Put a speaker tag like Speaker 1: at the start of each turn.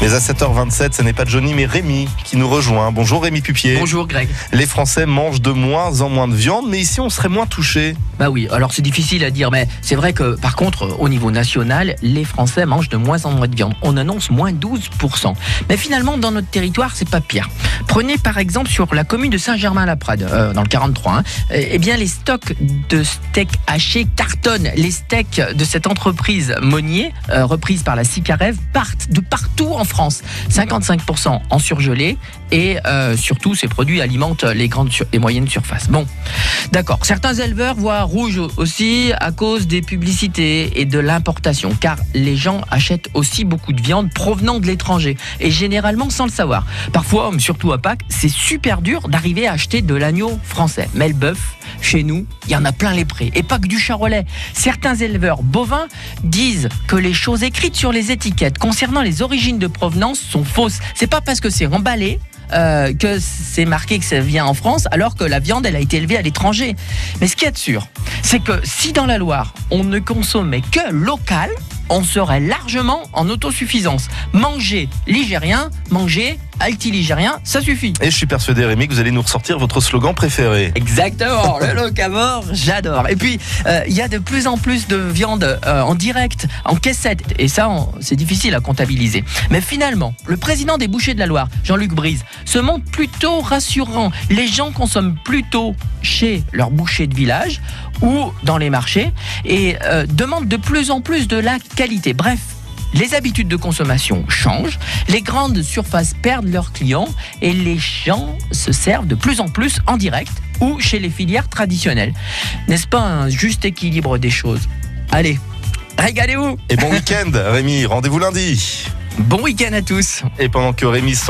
Speaker 1: Mais à 7h27, ce n'est pas Johnny, mais Rémi qui nous rejoint. Bonjour Rémi Pupier.
Speaker 2: Bonjour Greg.
Speaker 1: Les Français mangent de moins en moins de viande, mais ici on serait moins touché.
Speaker 2: Bah oui, alors c'est difficile à dire, mais c'est vrai que par contre, au niveau national, les Français mangent de moins en moins de viande. On annonce moins 12%. Mais finalement, dans notre territoire, c'est pas pire. Prenez par exemple sur la commune de Saint-Germain-la-Prade, euh, dans le 43. Hein, eh bien, les stocks de steaks hachés cartonnent. Les steaks de cette entreprise Monnier, euh, reprise par la Sicarev, partent de partout en France. 55% en surgelé et euh, surtout ces produits alimentent les grandes et moyennes surfaces. Bon, d'accord. Certains éleveurs voient rouge aussi à cause des publicités et de l'importation, car les gens achètent aussi beaucoup de viande provenant de l'étranger et généralement sans le savoir. Parfois, surtout à Pâques, c'est super dur d'arriver à acheter de l'agneau français. Mais le bœuf, chez nous, il y en a plein les prés. Et pas que du charolais. Certains éleveurs bovins disent que les choses écrites sur les étiquettes concernant les origines de provenance sont fausses. C'est pas parce que c'est emballé euh, que c'est marqué que ça vient en France, alors que la viande, elle a été élevée à l'étranger. Mais ce qui est sûr, c'est que si dans la Loire, on ne consommait que local, on serait largement en autosuffisance. Manger ligérien, manger altiligérien, ça suffit.
Speaker 1: Et je suis persuadé, Rémi, que vous allez nous ressortir votre slogan préféré.
Speaker 2: Exactement, le locavore, j'adore. Et puis, euh, il y a de plus en plus de viande euh, en direct, en caissette. Et ça, c'est difficile à comptabiliser. Mais finalement, le président des bouchers de la Loire, Jean-Luc Brise, se montre plutôt rassurant. Les gens consomment plutôt chez leur boucher de village ou dans les marchés et euh, demandent de plus en plus de la qualité. Bref, les habitudes de consommation changent, les grandes surfaces perdent leurs clients et les gens se servent de plus en plus en direct ou chez les filières traditionnelles. N'est-ce pas un juste équilibre des choses? Allez, régalez-vous
Speaker 1: Et bon week-end, Rémi, rendez-vous lundi.
Speaker 2: Bon week-end à tous
Speaker 1: Et pendant que Rémi s'en